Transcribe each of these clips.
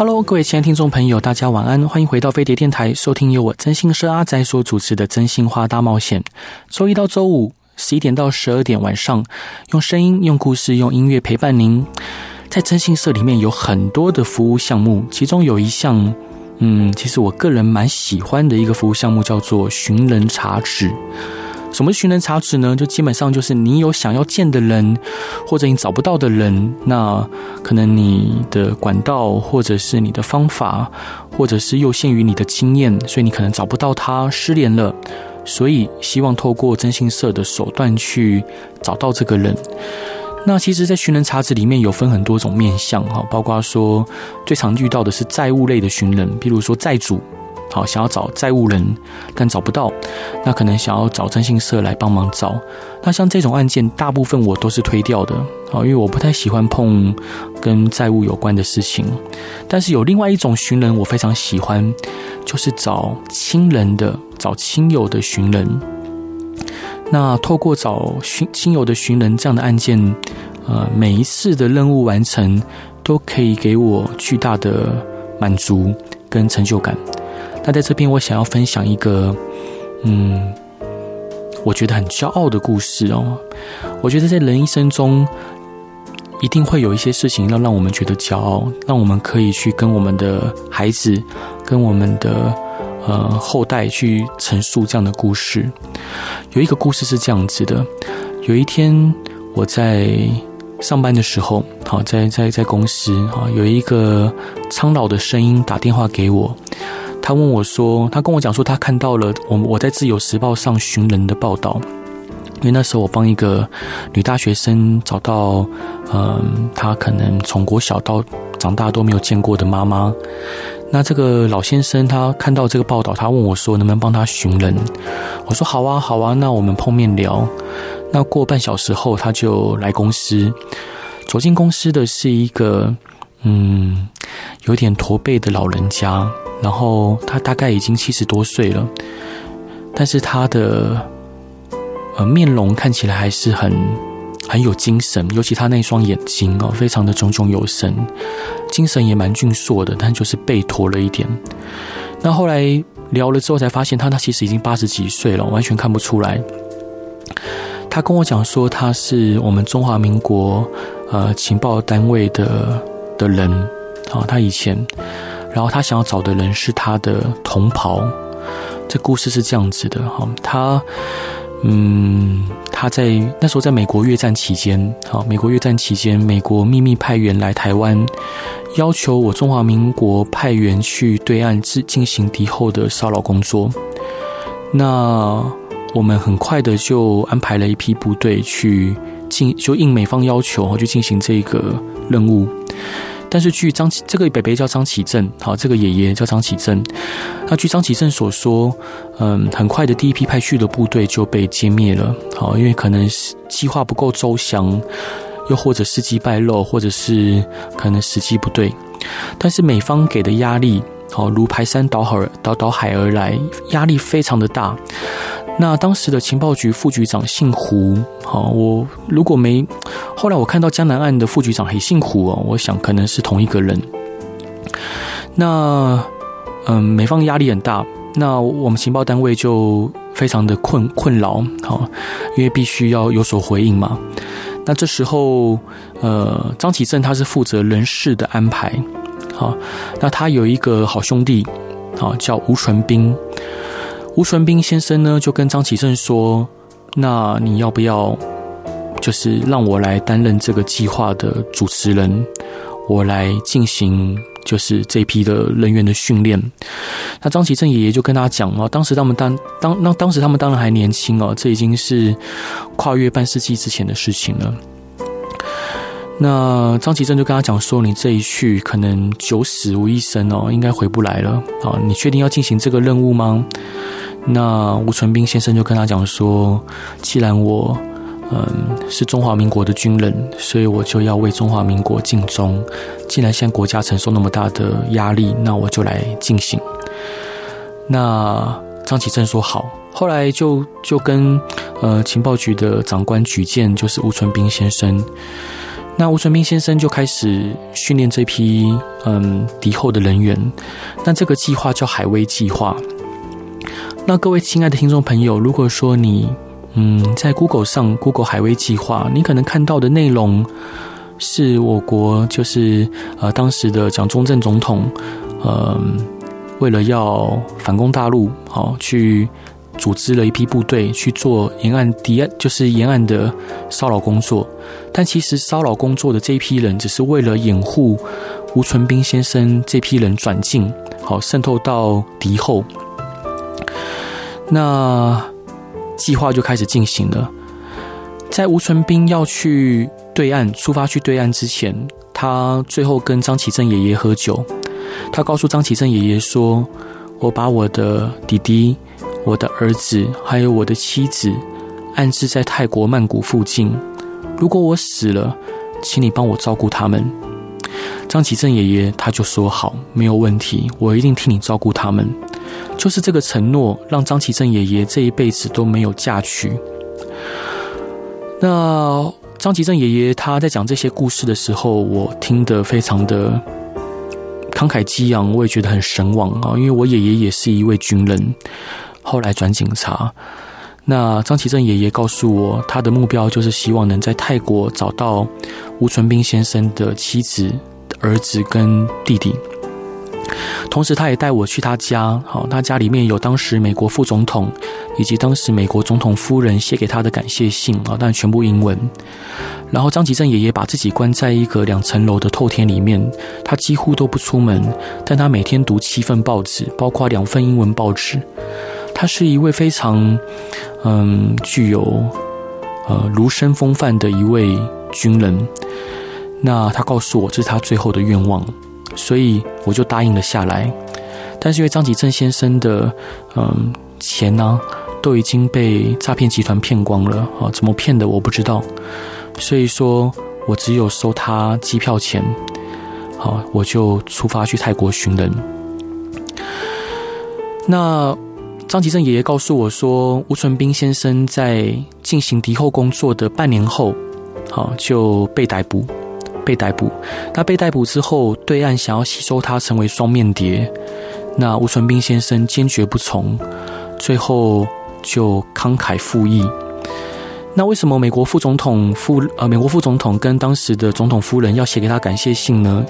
Hello，各位亲爱的听众朋友，大家晚安，欢迎回到飞碟电台，收听由我征信社阿仔所主持的《真心话大冒险》。周一到周五十一点到十二点晚上，用声音、用故事、用音乐陪伴您。在征信社里面有很多的服务项目，其中有一项，嗯，其实我个人蛮喜欢的一个服务项目，叫做寻人查址。什么是寻人查址呢？就基本上就是你有想要见的人，或者你找不到的人，那可能你的管道，或者是你的方法，或者是又限于你的经验，所以你可能找不到他，失联了，所以希望透过征信社的手段去找到这个人。那其实，在寻人查址里面有分很多种面向哈，包括说最常遇到的是债务类的寻人，比如说债主。好，想要找债务人，但找不到，那可能想要找征信社来帮忙找。那像这种案件，大部分我都是推掉的，好，因为我不太喜欢碰跟债务有关的事情。但是有另外一种寻人，我非常喜欢，就是找亲人的、找亲友的寻人。那透过找寻亲友的寻人这样的案件，呃，每一次的任务完成，都可以给我巨大的满足跟成就感。那在这边，我想要分享一个，嗯，我觉得很骄傲的故事哦。我觉得在人一生中，一定会有一些事情要让我们觉得骄傲，让我们可以去跟我们的孩子、跟我们的呃后代去陈述这样的故事。有一个故事是这样子的：有一天我在上班的时候，好，在在在公司啊，有一个苍老的声音打电话给我。他问我说：“他跟我讲说，他看到了我我在《自由时报》上寻人的报道，因为那时候我帮一个女大学生找到，嗯，她可能从国小到长大都没有见过的妈妈。那这个老先生他看到这个报道，他问我说能不能帮他寻人？我说好啊，好啊，那我们碰面聊。那过半小时后，他就来公司，走进公司的是一个嗯，有点驼背的老人家。”然后他大概已经七十多岁了，但是他的呃面容看起来还是很很有精神，尤其他那双眼睛哦，非常的炯炯有神，精神也蛮俊硕的，但就是背驼了一点。那后来聊了之后才发现，他他其实已经八十几岁了，完全看不出来。他跟我讲说，他是我们中华民国呃情报单位的的人啊，他以前。然后他想要找的人是他的同袍，这故事是这样子的哈，他嗯，他在那时候在美国越战期间，好，美国越战期间，美国秘密派员来台湾，要求我中华民国派员去对岸进进行敌后的骚扰工作，那我们很快的就安排了一批部队去进，就应美方要求去进行这个任务。但是据张启这个北北叫张启正，好，这个爷爷叫张启正。那据张启正所说，嗯，很快的第一批派去的部队就被歼灭了，好，因为可能是计划不够周详，又或者事迹败露，或者是可能时机不对。但是美方给的压力，好，如排山倒海倒倒海而来，压力非常的大。那当时的情报局副局长姓胡，好，我如果没后来我看到江南岸的副局长也姓胡哦，我想可能是同一个人。那嗯，美方压力很大，那我们情报单位就非常的困困扰，好，因为必须要有所回应嘛。那这时候，呃，张启正他是负责人事的安排，好，那他有一个好兄弟，好，叫吴纯斌。吴纯斌先生呢，就跟张启正说：“那你要不要，就是让我来担任这个计划的主持人，我来进行就是这批的人员的训练。”那张启正爷爷就跟他讲哦，当时他们当当那当时他们当然还年轻哦，这已经是跨越半世纪之前的事情了。那张启正就跟他讲说：“你这一去，可能九死无一生哦，应该回不来了啊！你确定要进行这个任务吗？”那吴存彬先生就跟他讲说：“既然我嗯是中华民国的军人，所以我就要为中华民国尽忠。既然现在国家承受那么大的压力，那我就来进行。”那张启正说好，后来就就跟呃情报局的长官举荐，就是吴存彬先生。那吴存斌先生就开始训练这批嗯敌后的人员。那这个计划叫海威计划。那各位亲爱的听众朋友，如果说你嗯在 Google 上 Google 海威计划，你可能看到的内容是我国就是呃当时的蒋中正总统，呃为了要反攻大陆，好去组织了一批部队去做沿岸敌就是沿岸的骚扰工作，但其实骚扰工作的这一批人，只是为了掩护吴存斌先生这批人转进，好渗透到敌后。那计划就开始进行了。在吴存斌要去对岸出发去对岸之前，他最后跟张启正爷爷喝酒。他告诉张启正爷爷说：“我把我的弟弟、我的儿子还有我的妻子安置在泰国曼谷附近。如果我死了，请你帮我照顾他们。”张启正爷爷他就说：“好，没有问题，我一定替你照顾他们。”就是这个承诺，让张启正爷爷这一辈子都没有嫁娶。那张启正爷爷他在讲这些故事的时候，我听得非常的慷慨激昂，我也觉得很神往啊，因为我爷爷也是一位军人，后来转警察。那张其正爷爷告诉我，他的目标就是希望能在泰国找到吴存彬先生的妻子、儿子跟弟弟。同时，他也带我去他家。好，他家里面有当时美国副总统以及当时美国总统夫人写给他的感谢信啊，但全部英文。然后，张其正爷爷把自己关在一个两层楼的透天里面，他几乎都不出门，但他每天读七份报纸，包括两份英文报纸。他是一位非常嗯具有呃儒生风范的一位军人。那他告诉我，这是他最后的愿望。所以我就答应了下来，但是因为张吉正先生的嗯钱呢、都已经被诈骗集团骗光了啊，怎么骗的我不知道，所以说我只有收他机票钱，好，我就出发去泰国寻人。那张吉正爷爷告诉我说，吴存斌先生在进行敌后工作的半年后，好就被逮捕。被逮捕，那被逮捕之后，对岸想要吸收他成为双面谍，那吴存斌先生坚决不从，最后就慷慨赴义。那为什么美国副总统夫呃美国副总统跟当时的总统夫人要写给他感谢信呢？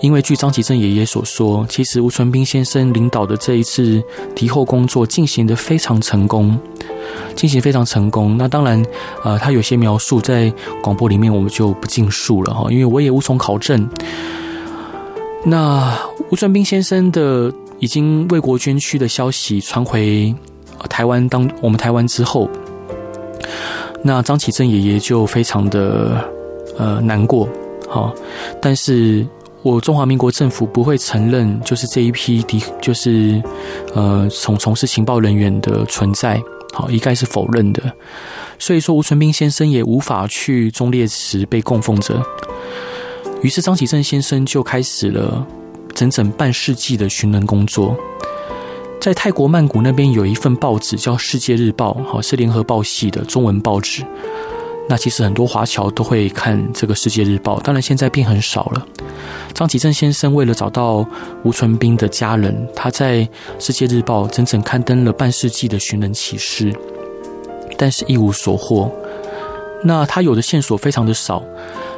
因为据张启正爷爷所说，其实吴存斌先生领导的这一次敌后工作进行得非常成功。进行非常成功。那当然，呃，他有些描述在广播里面我们就不尽述了哈，因为我也无从考证。那吴存斌先生的已经为国捐躯的消息传回台湾，当我们台湾之后，那张启正爷爷就非常的呃难过。好，但是我中华民国政府不会承认，就是这一批敌，就是呃从从事情报人员的存在。好，一概是否认的，所以说吴存斌先生也无法去忠烈祠被供奉着。于是张启正先生就开始了整整半世纪的寻人工作。在泰国曼谷那边有一份报纸叫《世界日报》，好，是联合报系的中文报纸。那其实很多华侨都会看这个《世界日报》，当然现在变很少了。张启正先生为了找到吴存斌的家人，他在《世界日报》整整刊登了半世纪的寻人启事，但是一无所获。那他有的线索非常的少，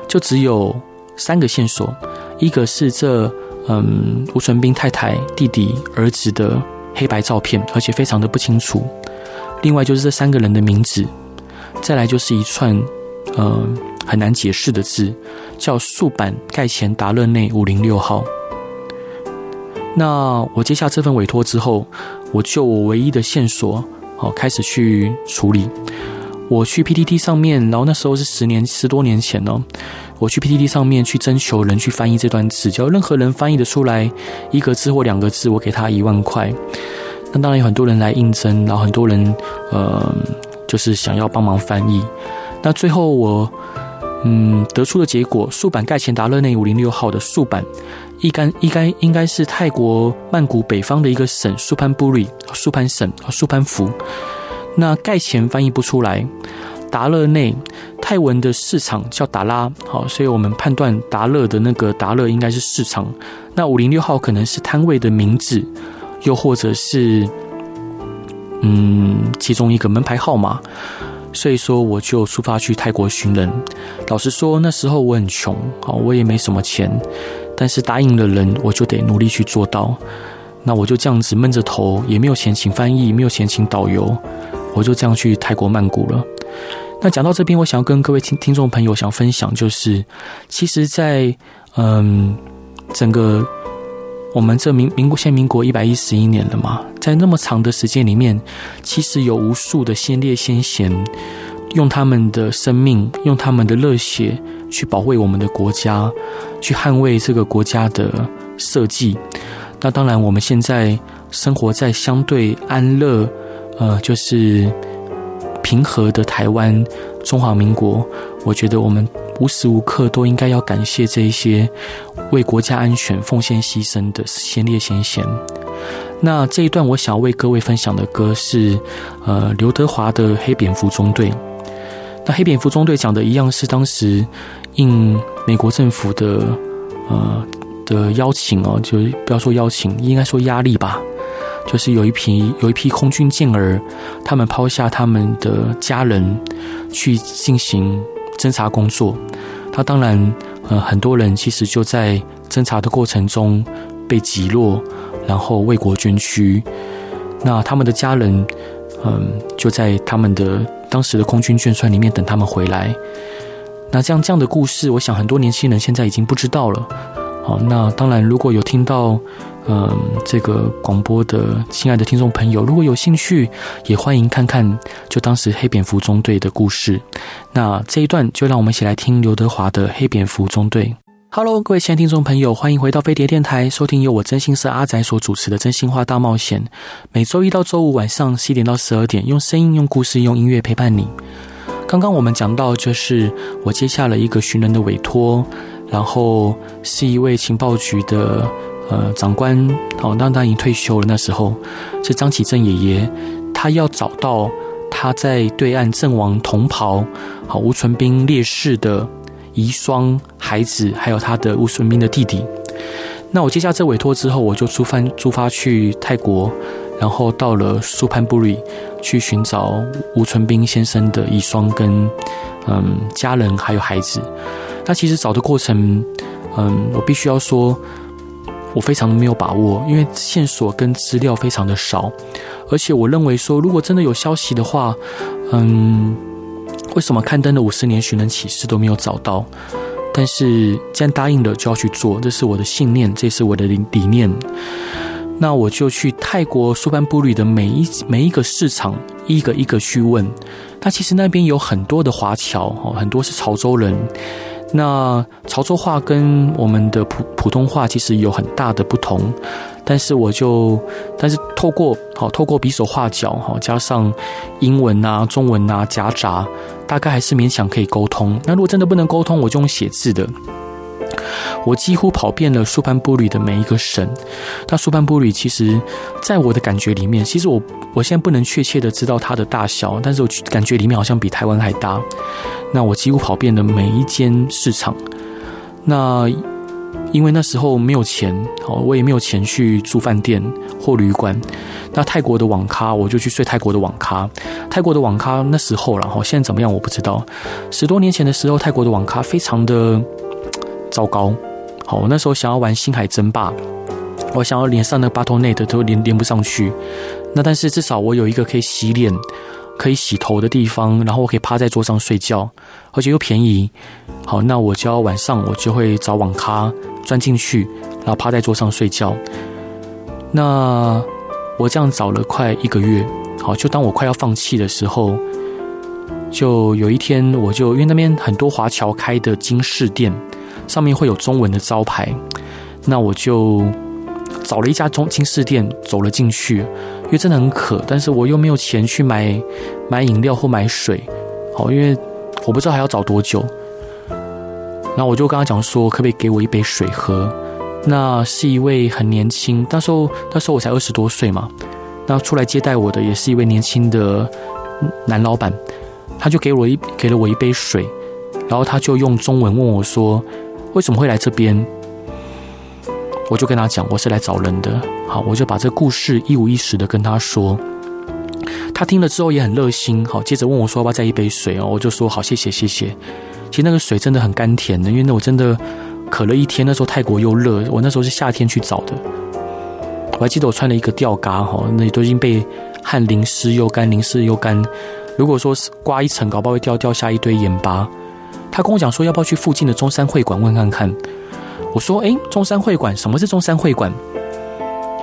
就只有三个线索：一个是这嗯吴存斌太太、弟弟、儿子的黑白照片，而且非常的不清楚；另外就是这三个人的名字；再来就是一串嗯。很难解释的字，叫素板盖前达勒内五零六号。那我接下这份委托之后，我就我唯一的线索，好开始去处理。我去 PTT 上面，然后那时候是十年十多年前哦，我去 PTT 上面去征求人去翻译这段字，只要任何人翻译得出来一个字或两个字，我给他一万块。那当然有很多人来应征，然后很多人呃，就是想要帮忙翻译。那最后我嗯得出的结果，速版盖前达勒内五零六号的速版，应该应该应该是泰国曼谷北方的一个省素潘布里素潘省素潘府。那盖前翻译不出来。达勒内泰文的市场叫达拉，好，所以我们判断达勒的那个达勒应该是市场。那五零六号可能是摊位的名字，又或者是嗯其中一个门牌号码。所以说我就出发去泰国寻人。老实说那时候我很穷，好，我也没什么钱，但是答应了人，我就得努力去做到。那我就这样子闷着头，也没有钱请翻译，没有钱请导游，我就这样去泰国曼谷了。那讲到这边，我想要跟各位听听众朋友想分享，就是其实在，嗯整个我们这民民国现民国一百一十一年了嘛，在那么长的时间里面，其实有无数的先烈先贤，用他们的生命，用他们的热血去保卫我们的国家，去捍卫这个国家的设计。那当然，我们现在生活在相对安乐，呃，就是。平和的台湾，中华民国，我觉得我们无时无刻都应该要感谢这一些为国家安全奉献牺牲的先烈先贤。那这一段我想要为各位分享的歌是，呃，刘德华的《黑蝙蝠中队》。那《黑蝙蝠中队》讲的一样是当时应美国政府的呃的邀请哦，就不要说邀请，应该说压力吧。就是有一批有一批空军健儿，他们抛下他们的家人去进行侦查工作。他当然，呃，很多人其实就在侦查的过程中被击落，然后为国捐躯。那他们的家人，嗯，就在他们的当时的空军眷村里面等他们回来。那这样这样的故事，我想很多年轻人现在已经不知道了。好，那当然，如果有听到。嗯，这个广播的亲爱的听众朋友，如果有兴趣，也欢迎看看就当时黑蝙蝠中队的故事。那这一段就让我们一起来听刘德华的《黑蝙蝠中队》。Hello，各位亲爱的听众朋友，欢迎回到飞碟电台，收听由我真心社阿宅所主持的《真心话大冒险》。每周一到周五晚上十一点到十二点，用声音、用故事、用音乐陪伴你。刚刚我们讲到，就是我接下了一个寻人的委托，然后是一位情报局的。呃，长官，好，当他已经退休了。那时候是张启正爷爷，他要找到他在对岸阵亡同袍，好，吴纯斌烈士的遗孀、孩子，还有他的吴纯斌的弟弟。那我接下这委托之后，我就出发出发去泰国，然后到了苏潘布里去寻找吴纯斌先生的遗孀跟嗯家人还有孩子。那其实找的过程，嗯，我必须要说。我非常的没有把握，因为线索跟资料非常的少，而且我认为说，如果真的有消息的话，嗯，为什么刊登了五十年寻人启事都没有找到？但是既然答应了，就要去做，这是我的信念，这是我的理理念。那我就去泰国苏潘布里的每一每一个市场，一个一个去问。那其实那边有很多的华侨，很多是潮州人。那潮州话跟我们的普普通话其实有很大的不同，但是我就，但是透过好透过比手画脚哈，加上英文啊、中文啊夹杂，大概还是勉强可以沟通。那如果真的不能沟通，我就用写字的。我几乎跑遍了苏潘布里的每一个省。那苏潘布里其实，在我的感觉里面，其实我我现在不能确切的知道它的大小，但是我感觉里面好像比台湾还大。那我几乎跑遍了每一间市场。那因为那时候没有钱，好，我也没有钱去住饭店或旅馆。那泰国的网咖，我就去睡泰国的网咖。泰国的网咖那时候，然后现在怎么样我不知道。十多年前的时候，泰国的网咖非常的。糟糕，好，我那时候想要玩星海争霸，我想要连上那个巴托内特都连连不上去。那但是至少我有一个可以洗脸、可以洗头的地方，然后我可以趴在桌上睡觉，而且又便宜。好，那我就要晚上我就会找网咖钻进去，然后趴在桌上睡觉。那我这样找了快一个月，好，就当我快要放弃的时候，就有一天我就因为那边很多华侨开的金饰店。上面会有中文的招牌，那我就找了一家中金饰店，走了进去，因为真的很渴，但是我又没有钱去买买饮料或买水，好，因为我不知道还要找多久。那我就跟他讲说，可不可以给我一杯水喝？那是一位很年轻，那时候那时候我才二十多岁嘛。那出来接待我的也是一位年轻的男老板，他就给我一给了我一杯水，然后他就用中文问我说：“为什么会来这边？”我就跟他讲：“我是来找人的。”好，我就把这故事一五一十的跟他说。他听了之后也很热心，好，接着问我说：“要不要再一杯水？”哦，我就说：“好，谢谢，谢谢。”其实那个水真的很甘甜的，因为那我真的渴了一天。那时候泰国又热，我那时候是夏天去找的。我还记得我穿了一个吊嘎哈，那都已经被汗淋湿又干，淋湿又干。如果说刮一层，搞不好会掉掉下一堆盐巴。他跟我讲说，要不要去附近的中山会馆问看看？我说，诶，中山会馆，什么是中山会馆？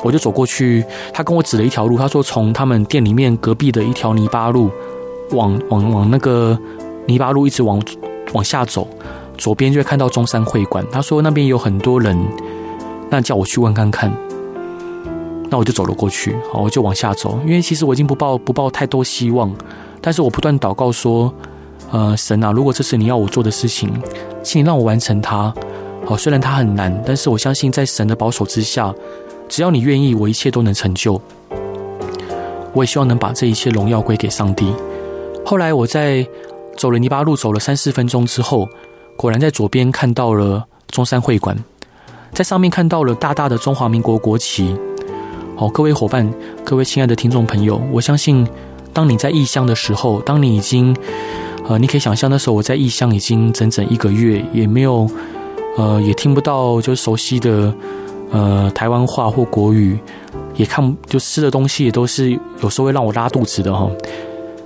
我就走过去，他跟我指了一条路，他说从他们店里面隔壁的一条泥巴路，往往往那个泥巴路一直往往下走，左边就会看到中山会馆。他说那边有很多人，那叫我去问看看。那我就走了过去，好，我就往下走，因为其实我已经不抱不抱太多希望，但是我不断祷告说，呃，神啊，如果这是你要我做的事情，请你让我完成它。好，虽然它很难，但是我相信在神的保守之下，只要你愿意，我一切都能成就。我也希望能把这一切荣耀归给上帝。后来我在走了泥巴路，走了三四分钟之后，果然在左边看到了中山会馆，在上面看到了大大的中华民国国旗。好，各位伙伴，各位亲爱的听众朋友，我相信，当你在异乡的时候，当你已经，呃，你可以想象那时候我在异乡已经整整一个月，也没有，呃，也听不到就熟悉的，呃，台湾话或国语，也看就吃的东西也都是有时候会让我拉肚子的哈。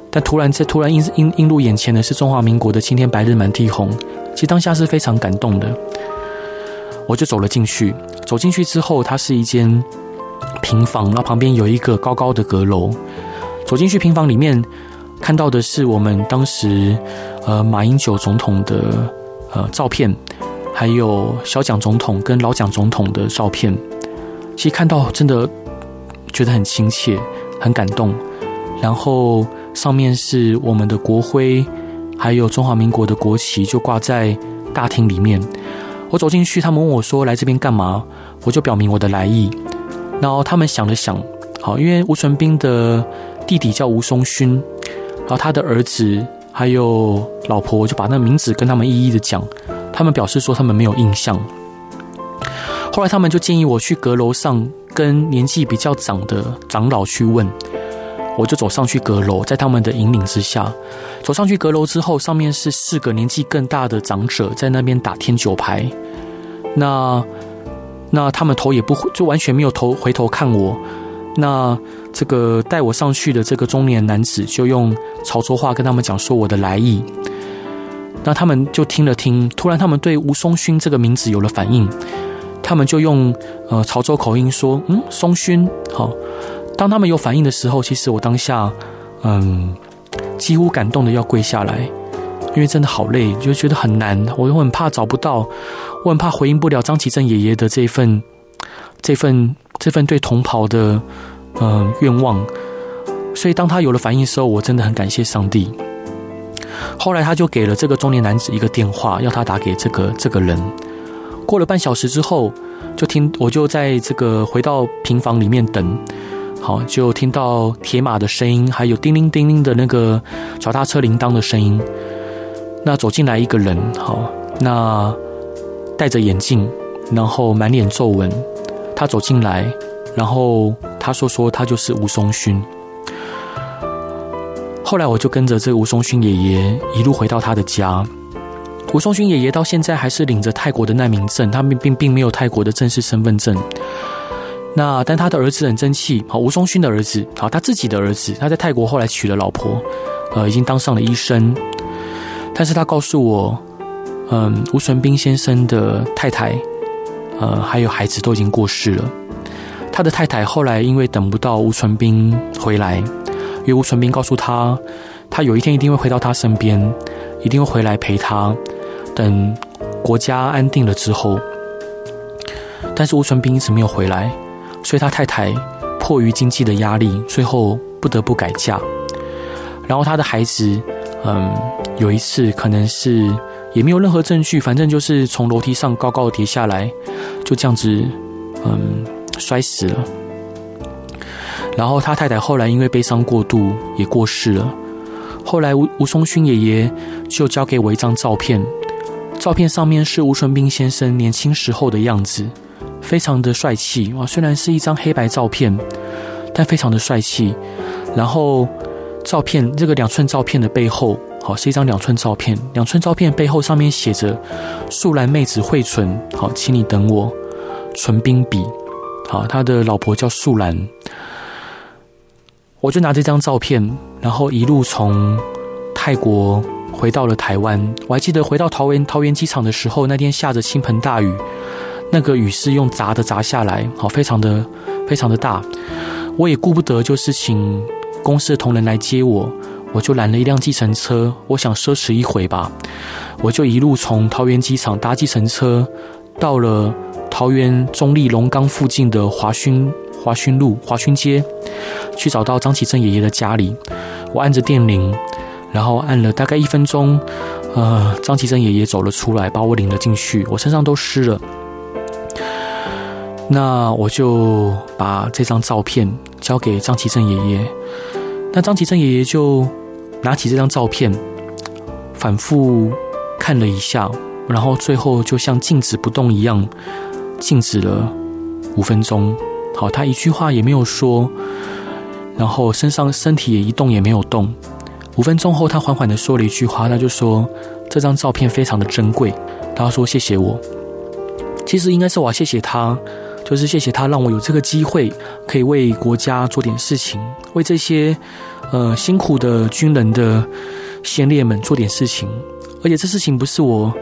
但突然在突然映映映入眼前的是中华民国的青天白日满地红，其实当下是非常感动的。我就走了进去，走进去之后，它是一间。平房，然后旁边有一个高高的阁楼。走进去平房里面，看到的是我们当时呃马英九总统的呃照片，还有小蒋总统跟老蒋总统的照片。其实看到真的觉得很亲切，很感动。然后上面是我们的国徽，还有中华民国的国旗，就挂在大厅里面。我走进去，他们问我说：“来这边干嘛？”我就表明我的来意。然后他们想了想，好，因为吴纯斌的弟弟叫吴松勋，然后他的儿子还有老婆我就把那名字跟他们一一的讲，他们表示说他们没有印象。后来他们就建议我去阁楼上跟年纪比较长的长老去问，我就走上去阁楼，在他们的引领之下，走上去阁楼之后，上面是四个年纪更大的长者在那边打天九牌，那。那他们头也不回，就完全没有头回头看我。那这个带我上去的这个中年男子就用潮州话跟他们讲说我的来意。那他们就听了听，突然他们对吴松勋这个名字有了反应，他们就用呃潮州口音说：“嗯，松勋。”好，当他们有反应的时候，其实我当下嗯几乎感动的要跪下来。因为真的好累，就觉得很难。我又很怕找不到，我很怕回应不了张启正爷爷的这一份、这份、这份对同袍的嗯愿望。所以当他有了反应时候，我真的很感谢上帝。后来他就给了这个中年男子一个电话，要他打给这个这个人。过了半小时之后，就听我就在这个回到平房里面等，好，就听到铁马的声音，还有叮铃叮铃的那个脚踏车铃铛的声音。那走进来一个人，好，那戴着眼镜，然后满脸皱纹。他走进来，然后他说说他就是吴松勋。后来我就跟着这吴松勋爷爷一路回到他的家。吴松勋爷爷到现在还是领着泰国的难民证，他并并并没有泰国的正式身份证。那但他的儿子很争气，好，吴松勋的儿子，好，他自己的儿子，他在泰国后来娶了老婆，呃，已经当上了医生。但是他告诉我，嗯，吴纯斌先生的太太，呃，还有孩子都已经过世了。他的太太后来因为等不到吴纯斌回来，因为吴纯斌告诉他，他有一天一定会回到他身边，一定会回来陪他，等国家安定了之后。但是吴纯斌一直没有回来，所以他太太迫于经济的压力，最后不得不改嫁。然后他的孩子，嗯，有一次可能是也没有任何证据，反正就是从楼梯上高高的跌下来，就这样子，嗯，摔死了。然后他太太后来因为悲伤过度也过世了。后来吴吴松勋爷爷就交给我一张照片，照片上面是吴纯斌先生年轻时候的样子，非常的帅气啊。虽然是一张黑白照片，但非常的帅气。然后。照片这个两寸照片的背后，好，是一张两寸照片。两寸照片背后上面写着“素兰妹子惠纯”，好，请你等我，纯冰笔。好，他的老婆叫素兰。我就拿这张照片，然后一路从泰国回到了台湾。我还记得回到桃园桃园机场的时候，那天下着倾盆大雨，那个雨是用砸的砸下来，好，非常的非常的大。我也顾不得，就是请。公司的同仁来接我，我就拦了一辆计程车。我想奢侈一回吧，我就一路从桃园机场搭计程车，到了桃园中立龙岗附近的华勋华勋路华勋街，去找到张启正爷爷的家里。我按着电铃，然后按了大概一分钟，呃，张启正爷爷走了出来，把我领了进去。我身上都湿了，那我就把这张照片交给张启正爷爷。那张启正爷爷就拿起这张照片，反复看了一下，然后最后就像静止不动一样，静止了五分钟。好，他一句话也没有说，然后身上身体也一动也没有动。五分钟后，他缓缓地说了一句话，他就说：“这张照片非常的珍贵。”他说：“谢谢我。”其实应该是我要谢谢他。就是谢谢他让我有这个机会，可以为国家做点事情，为这些呃辛苦的军人的先烈们做点事情。而且这事情不是我，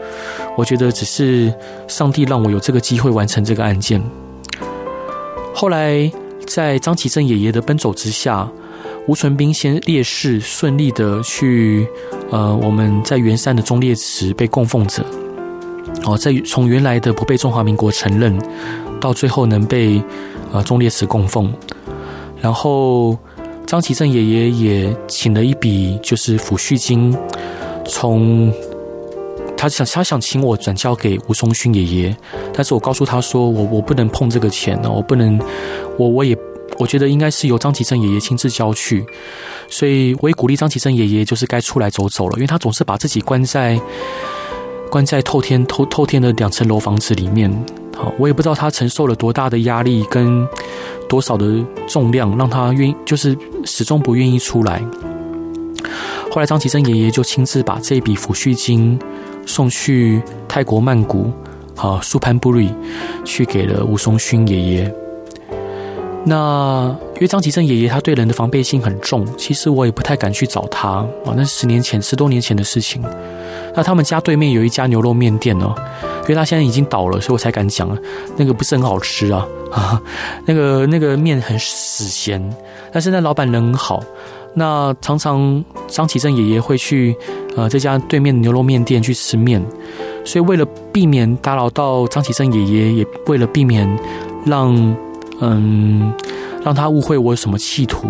我觉得只是上帝让我有这个机会完成这个案件。后来在张启正爷爷的奔走之下，吴纯斌先烈士顺利的去呃我们在圆山的忠烈祠被供奉着。哦，在从原来的不被中华民国承认。到最后能被呃忠烈祠供奉，然后张启正爷爷也请了一笔就是抚恤金，从他想他想请我转交给吴松勋爷爷，但是我告诉他说我我不能碰这个钱呢，我不能，我我也我觉得应该是由张启正爷爷亲自交去，所以我也鼓励张启正爷爷就是该出来走走了，因为他总是把自己关在关在透天透透天的两层楼房子里面。好，我也不知道他承受了多大的压力跟多少的重量，让他愿意就是始终不愿意出来。后来张启正爷爷就亲自把这笔抚恤金送去泰国曼谷，好，苏潘布瑞去给了吴松勋爷爷。那因为张启正爷爷他对人的防备心很重，其实我也不太敢去找他啊。那是十年前，十多年前的事情。那他们家对面有一家牛肉面店哦。因为他现在已经倒了，所以我才敢讲啊。那个不是很好吃啊，啊，那个那个面很死咸，但是那老板人很好。那常常张启正爷爷会去呃这家对面牛肉面店去吃面，所以为了避免打扰到张启正爷爷，也为了避免让嗯让他误会我有什么企图，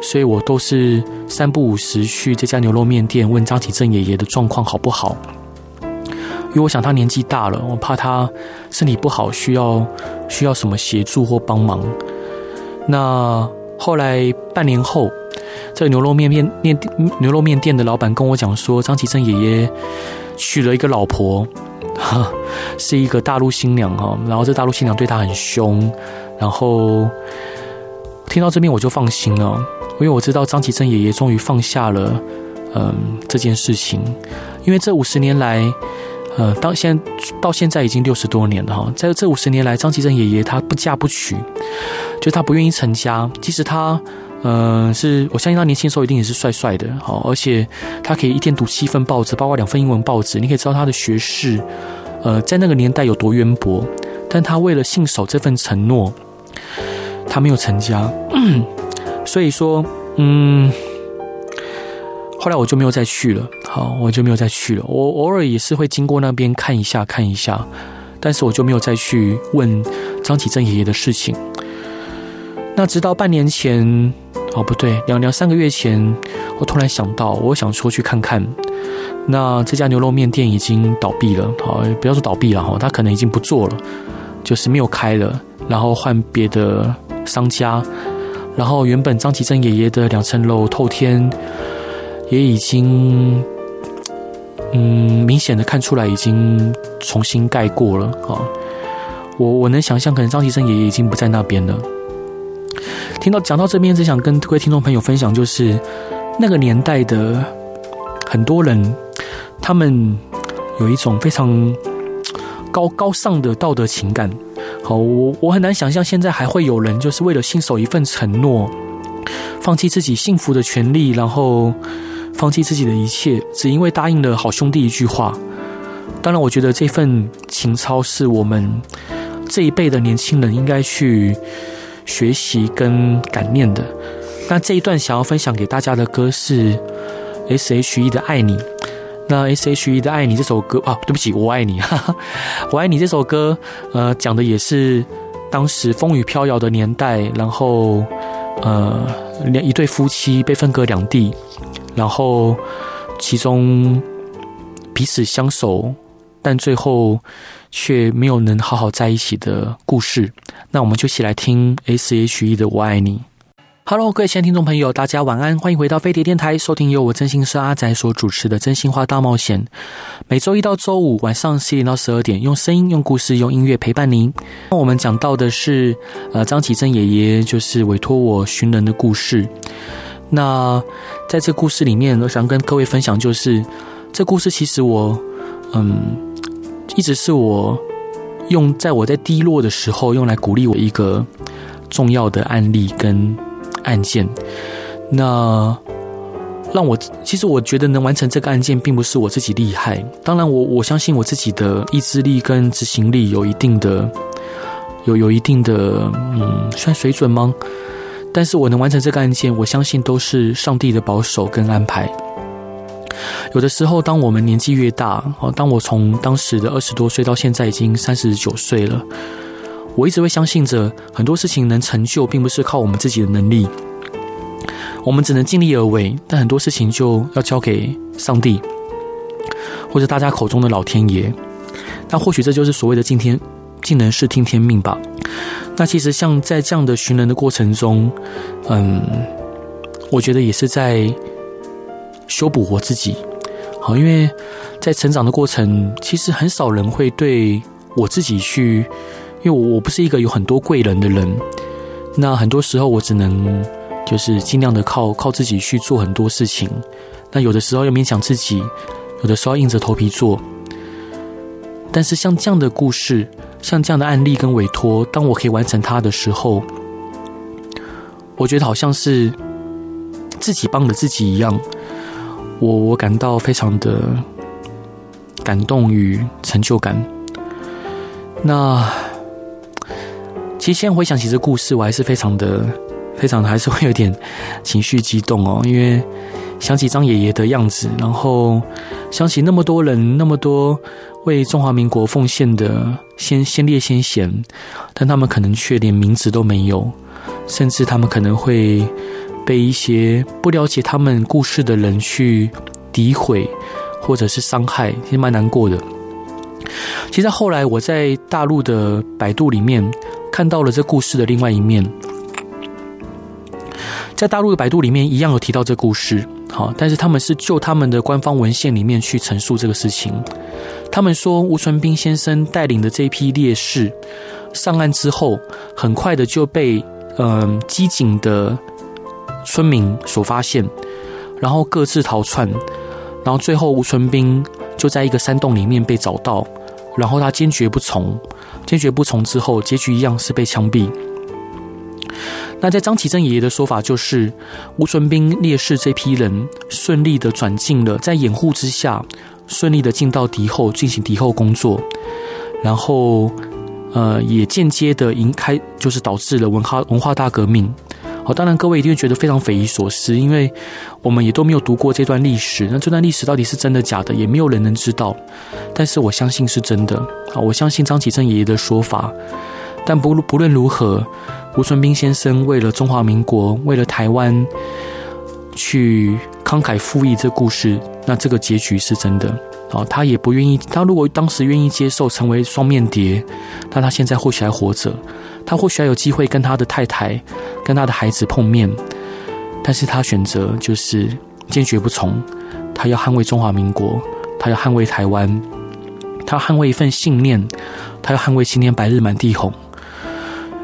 所以我都是三不五时去这家牛肉面店问张启正爷爷的状况好不好。因为我想他年纪大了，我怕他身体不好，需要需要什么协助或帮忙。那后来半年后，这个牛肉面面面牛肉面店的老板跟我讲说，张启正爷爷娶了一个老婆，哈，是一个大陆新娘哈。然后这大陆新娘对他很凶，然后听到这边我就放心了，因为我知道张启正爷爷终于放下了嗯这件事情，因为这五十年来。呃，到现在到现在已经六十多年了哈，在这五十年来，张启正爷爷他不嫁不娶，就他不愿意成家。即使他，呃，是我相信他年轻时候一定也是帅帅的，好，而且他可以一天读七份报纸，包括两份英文报纸，你可以知道他的学识，呃，在那个年代有多渊博。但他为了信守这份承诺，他没有成家。所以说，嗯。后来我就没有再去了，好，我就没有再去了。我偶尔也是会经过那边看一下看一下，但是我就没有再去问张启正爷爷的事情。那直到半年前，哦不对，两两三个月前，我突然想到，我想出去看看。那这家牛肉面店已经倒闭了，好，不要说倒闭了哈，他可能已经不做了，就是没有开了，然后换别的商家。然后原本张启珍爷爷的两层楼透天，也已经，嗯，明显的看出来已经重新盖过了啊。我我能想象，可能张启珍爷爷已经不在那边了。听到讲到这边，只想跟各位听众朋友分享，就是那个年代的很多人，他们有一种非常高高尚的道德情感。好，我我很难想象现在还会有人就是为了信守一份承诺，放弃自己幸福的权利，然后放弃自己的一切，只因为答应了好兄弟一句话。当然，我觉得这份情操是我们这一辈的年轻人应该去学习跟感念的。那这一段想要分享给大家的歌是 S.H.E 的《爱你》。那 S.H.E 的《爱你》这首歌啊，对不起，我爱你，哈 哈，我爱你这首歌，呃，讲的也是当时风雨飘摇的年代，然后呃，两一对夫妻被分隔两地，然后其中彼此相守，但最后却没有能好好在一起的故事。那我们就一起来听 S.H.E 的《我爱你》。Hello，各位亲爱的听众朋友，大家晚安，欢迎回到飞碟电台，收听由我真心是阿仔所主持的《真心话大冒险》。每周一到周五晚上十点到十二点，用声音、用故事、用音乐陪伴您。那我们讲到的是，呃，张启正爷爷就是委托我寻人的故事。那在这故事里面，我想跟各位分享，就是这故事其实我，嗯，一直是我用在我在低落的时候用来鼓励我一个重要的案例跟。案件，那让我其实我觉得能完成这个案件，并不是我自己厉害。当然我，我相信我自己的意志力跟执行力有一定的，有有一定的，嗯，算水准吗？但是我能完成这个案件，我相信都是上帝的保守跟安排。有的时候，当我们年纪越大，哦，当我从当时的二十多岁到现在已经三十九岁了。我一直会相信着，很多事情能成就，并不是靠我们自己的能力，我们只能尽力而为。但很多事情就要交给上帝，或者大家口中的老天爷。那或许这就是所谓的尽天尽人事听天命吧。那其实像在这样的寻人的过程中，嗯，我觉得也是在修补我自己。好，因为在成长的过程，其实很少人会对我自己去。因为我我不是一个有很多贵人的人，那很多时候我只能就是尽量的靠靠自己去做很多事情，那有的时候要勉强自己，有的时候硬着头皮做。但是像这样的故事，像这样的案例跟委托，当我可以完成它的时候，我觉得好像是自己帮了自己一样，我我感到非常的感动与成就感。那。其实现在回想起这故事，我还是非常的、非常的，还是会有点情绪激动哦。因为想起张爷爷的样子，然后想起那么多人、那么多为中华民国奉献的先先烈先贤，但他们可能却连名字都没有，甚至他们可能会被一些不了解他们故事的人去诋毁或者是伤害，其实蛮难过的。其实后来我在大陆的百度里面。看到了这故事的另外一面，在大陆的百度里面一样有提到这故事，好，但是他们是就他们的官方文献里面去陈述这个事情。他们说吴存斌先生带领的这一批烈士上岸之后，很快的就被嗯机警的村民所发现，然后各自逃窜，然后最后吴存斌就在一个山洞里面被找到，然后他坚决不从。坚决不从之后，结局一样是被枪毙。那在张启正爷爷的说法，就是吴纯斌烈士这批人顺利的转进了，在掩护之下，顺利的进到敌后进行敌后工作，然后呃，也间接的引开，就是导致了文化文化大革命。好，当然各位一定会觉得非常匪夷所思，因为我们也都没有读过这段历史。那这段历史到底是真的假的，也没有人能知道。但是我相信是真的。好，我相信张启正爷爷的说法，但不不论如何，吴存斌先生为了中华民国，为了台湾，去慷慨赴义，这故事，那这个结局是真的。他也不愿意。他如果当时愿意接受成为双面谍，那他现在或许还活着，他或许还有机会跟他的太太、跟他的孩子碰面。但是他选择就是坚决不从，他要捍卫中华民国，他要捍卫台湾，他要捍卫一份信念，他要捍卫青天白日满地红。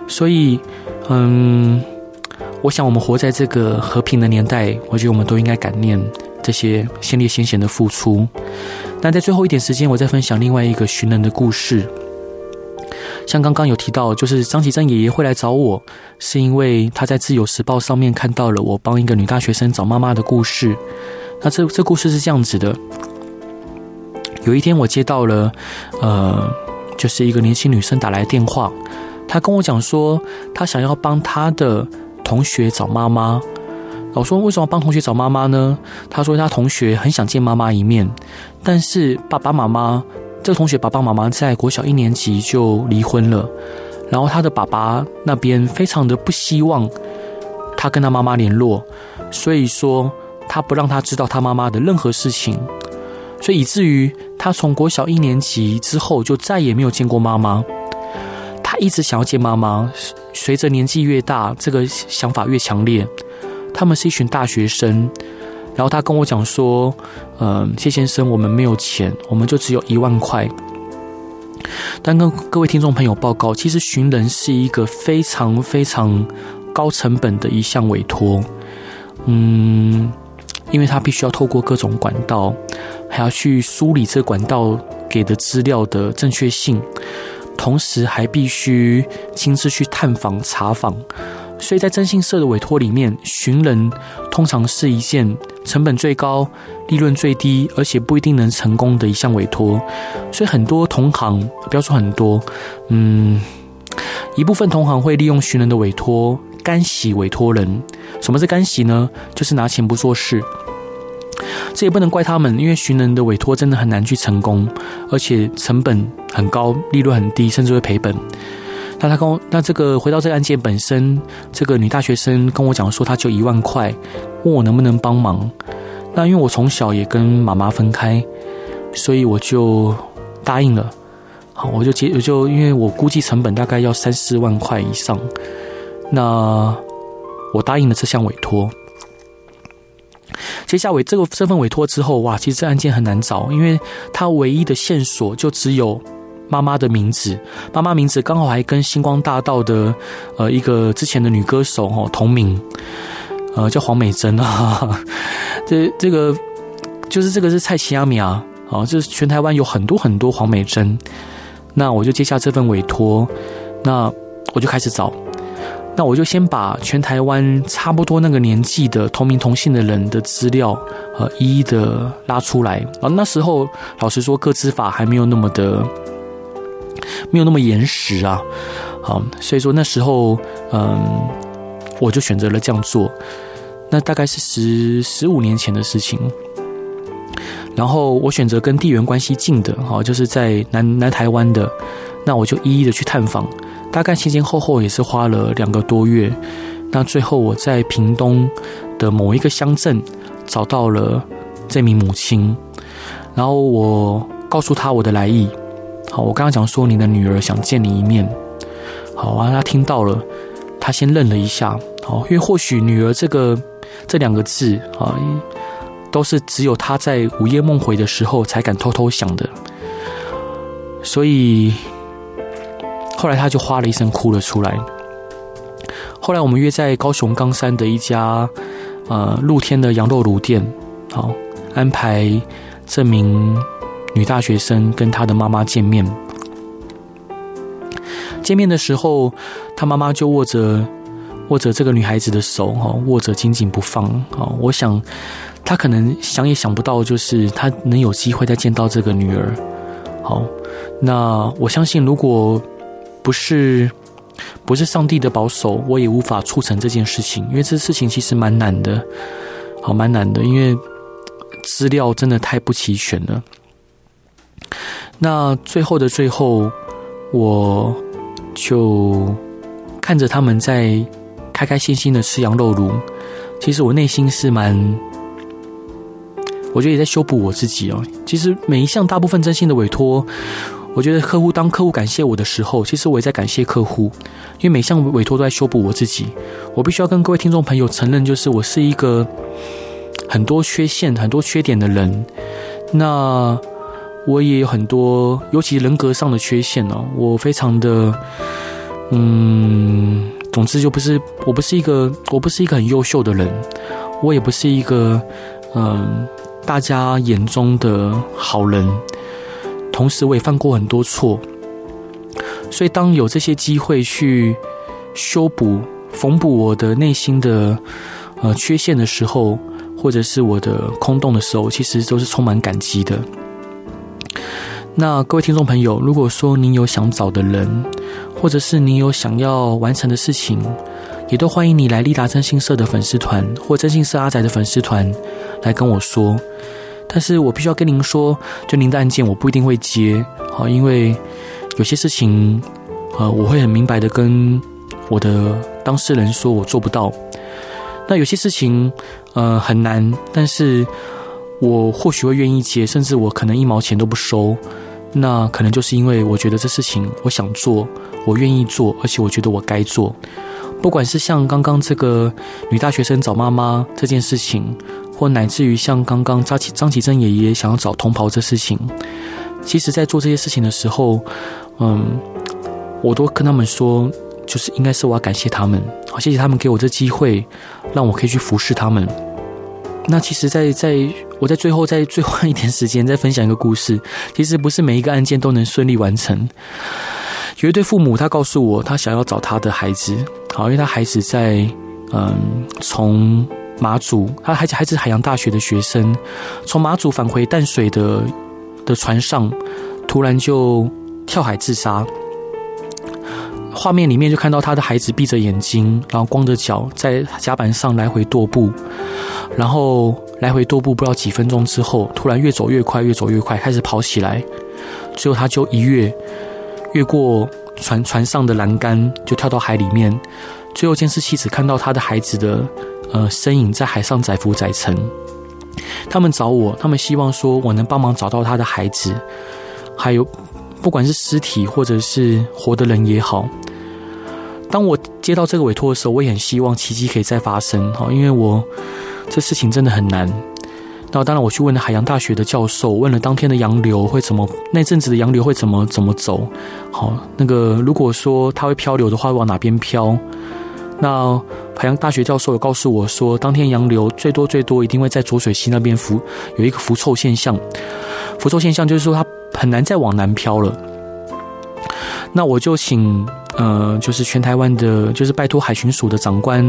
所以，嗯，我想我们活在这个和平的年代，我觉得我们都应该感念这些先烈先贤的付出。那在最后一点时间，我再分享另外一个寻人的故事。像刚刚有提到，就是张启珍爷爷会来找我，是因为他在《自由时报》上面看到了我帮一个女大学生找妈妈的故事。那这这故事是这样子的：有一天我接到了，呃，就是一个年轻女生打来电话，她跟我讲说，她想要帮她的同学找妈妈。我说，为什么帮同学找妈妈呢？他说他同学很想见妈妈一面，但是爸爸妈妈，这个同学爸爸妈妈在国小一年级就离婚了，然后他的爸爸那边非常的不希望他跟他妈妈联络，所以说他不让他知道他妈妈的任何事情，所以以至于他从国小一年级之后就再也没有见过妈妈。他一直想要见妈妈，随着年纪越大，这个想法越强烈。他们是一群大学生，然后他跟我讲说：“嗯，谢先生，我们没有钱，我们就只有一万块。”但跟各位听众朋友报告，其实寻人是一个非常非常高成本的一项委托。嗯，因为他必须要透过各种管道，还要去梳理这管道给的资料的正确性，同时还必须亲自去探访查访。所以在征信社的委托里面，寻人通常是一件成本最高、利润最低，而且不一定能成功的一项委托。所以很多同行，不要说很多，嗯，一部分同行会利用寻人的委托干洗委托人。什么是干洗呢？就是拿钱不做事。这也不能怪他们，因为寻人的委托真的很难去成功，而且成本很高，利润很低，甚至会赔本。那他跟我，那这个回到这个案件本身，这个女大学生跟我讲说，她就一万块，问我能不能帮忙。那因为我从小也跟妈妈分开，所以我就答应了。好，我就接，我就因为我估计成本大概要三四万块以上，那我答应了这项委托。接下委这个这份委托之后，哇，其实这案件很难找，因为他唯一的线索就只有。妈妈的名字，妈妈名字刚好还跟星光大道的呃一个之前的女歌手哦同名，呃叫黄美珍啊。这这个就是这个是蔡奇亚米啊，哦，就是全台湾有很多很多黄美珍。那我就接下这份委托，那我就开始找。那我就先把全台湾差不多那个年纪的同名同姓的人的资料呃一一的拉出来啊。那时候老实说，个资法还没有那么的。没有那么严实啊，好，所以说那时候，嗯，我就选择了这样做。那大概是十十五年前的事情。然后我选择跟地缘关系近的，哈，就是在南南台湾的，那我就一一的去探访。大概前前后后也是花了两个多月。那最后我在屏东的某一个乡镇找到了这名母亲，然后我告诉她我的来意。好，我刚刚讲说你的女儿想见你一面。好啊，他听到了，他先愣了一下。好，因为或许女儿这个这两个字啊，都是只有他在午夜梦回的时候才敢偷偷想的。所以后来他就哗了一声哭了出来。后来我们约在高雄冈山的一家呃露天的羊肉炉店，好安排这名。女大学生跟她的妈妈见面，见面的时候，她妈妈就握着握着这个女孩子的手，哈，握着紧紧不放，啊，我想她可能想也想不到，就是她能有机会再见到这个女儿。好，那我相信，如果不是不是上帝的保守，我也无法促成这件事情，因为这事情其实蛮难的，好，蛮难的，因为资料真的太不齐全了。那最后的最后，我就看着他们在开开心心的吃羊肉炉，其实我内心是蛮，我觉得也在修补我自己哦。其实每一项大部分真心的委托，我觉得客户当客户感谢我的时候，其实我也在感谢客户，因为每项委托都在修补我自己。我必须要跟各位听众朋友承认，就是我是一个很多缺陷、很多缺点的人。那。我也有很多，尤其人格上的缺陷哦。我非常的，嗯，总之就不是，我不是一个，我不是一个很优秀的人，我也不是一个，嗯，大家眼中的好人。同时，我也犯过很多错。所以，当有这些机会去修补、缝补我的内心的呃缺陷的时候，或者是我的空洞的时候，其实都是充满感激的。那各位听众朋友，如果说您有想找的人，或者是你有想要完成的事情，也都欢迎你来立达征信社的粉丝团或征信社阿仔的粉丝团来跟我说。但是我必须要跟您说，就您的案件，我不一定会接，好，因为有些事情，呃，我会很明白的跟我的当事人说，我做不到。那有些事情，呃，很难，但是。我或许会愿意接，甚至我可能一毛钱都不收。那可能就是因为我觉得这事情我想做，我愿意做，而且我觉得我该做。不管是像刚刚这个女大学生找妈妈这件事情，或乃至于像刚刚张启张启正爷爷想要找同袍这事情，其实在做这些事情的时候，嗯，我都跟他们说，就是应该是我要感谢他们，好，谢谢他们给我这机会，让我可以去服侍他们。那其实在，在我在最后在最后一点时间再分享一个故事。其实不是每一个案件都能顺利完成。有一对父母，他告诉我，他想要找他的孩子，好，因为他孩子在嗯，从马祖，他孩子孩子海洋大学的学生，从马祖返回淡水的的船上，突然就跳海自杀。画面里面就看到他的孩子闭着眼睛，然后光着脚在甲板上来回踱步。然后来回踱步，不知道几分钟之后，突然越走越快，越走越快，开始跑起来。最后他就一跃，越过船船上的栏杆，就跳到海里面。最后监视器只看到他的孩子的呃身影在海上载浮载沉。他们找我，他们希望说我能帮忙找到他的孩子，还有不管是尸体或者是活的人也好。当我接到这个委托的时候，我也很希望奇迹可以再发生，哈，因为我。这事情真的很难。那当然，我去问了海洋大学的教授，问了当天的洋流会怎么，那阵子的洋流会怎么怎么走。好，那个如果说它会漂流的话，会往哪边漂？那海洋大学教授有告诉我说，当天洋流最多最多一定会在浊水溪那边浮，有一个浮臭现象。浮臭现象就是说它很难再往南漂了。那我就请。呃，就是全台湾的，就是拜托海巡署的长官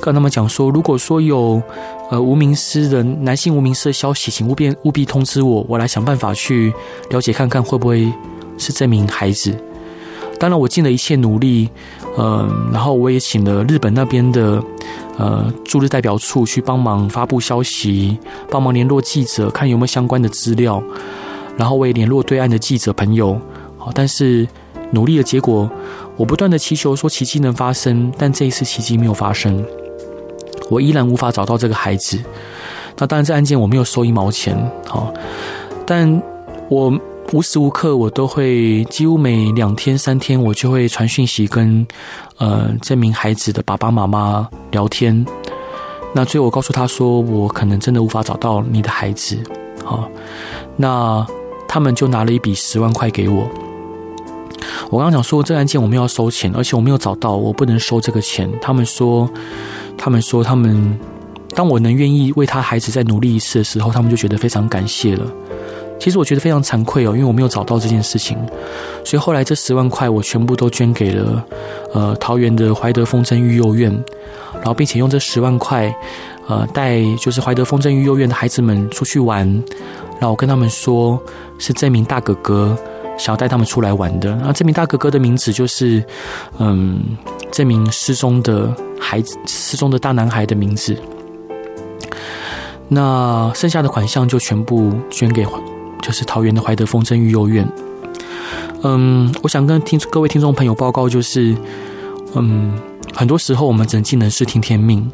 跟他们讲说，如果说有呃无名尸的男性无名尸的消息，请务必务必通知我，我来想办法去了解看看会不会是这名孩子。当然，我尽了一切努力，呃，然后我也请了日本那边的呃驻日代表处去帮忙发布消息，帮忙联络记者，看有没有相关的资料，然后我也联络对岸的记者朋友，好，但是努力的结果。我不断的祈求说奇迹能发生，但这一次奇迹没有发生，我依然无法找到这个孩子。那当然，这案件我没有收一毛钱，好，但我无时无刻我都会，几乎每两天三天，我就会传讯息跟呃这名孩子的爸爸妈妈聊天。那最后我告诉他说，我可能真的无法找到你的孩子，好，那他们就拿了一笔十万块给我。我刚刚讲说，这个案件我们要收钱，而且我没有找到，我不能收这个钱。他们说，他们说，他们当我能愿意为他孩子再努力一次的时候，他们就觉得非常感谢了。其实我觉得非常惭愧哦，因为我没有找到这件事情，所以后来这十万块我全部都捐给了呃桃园的怀德风筝育幼院，然后并且用这十万块呃带就是怀德风筝育幼院的孩子们出去玩，然后我跟他们说是这名大哥哥。想要带他们出来玩的，那这名大哥哥的名字就是，嗯，这名失踪的孩子，失踪的大男孩的名字。那剩下的款项就全部捐给，就是桃园的怀德风筝育幼院。嗯，我想跟听各位听众朋友报告，就是，嗯，很多时候我们只能尽人事听天命。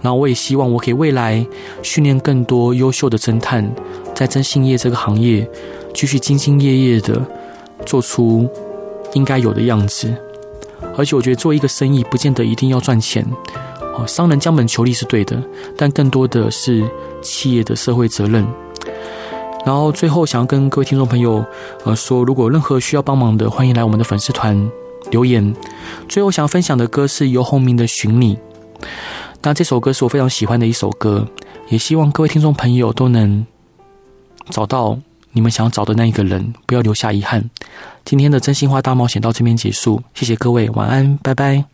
然后我也希望我可以未来训练更多优秀的侦探，在征信业这个行业继续兢兢业业的做出应该有的样子。而且我觉得做一个生意不见得一定要赚钱，哦，商人将本求利是对的，但更多的是企业的社会责任。然后最后想要跟各位听众朋友呃说，如果任何需要帮忙的，欢迎来我们的粉丝团留言。最后想要分享的歌是游鸿明的《寻你》，那这首歌是我非常喜欢的一首歌，也希望各位听众朋友都能找到你们想找的那一个人，不要留下遗憾。今天的真心话大冒险到这边结束，谢谢各位，晚安，拜拜。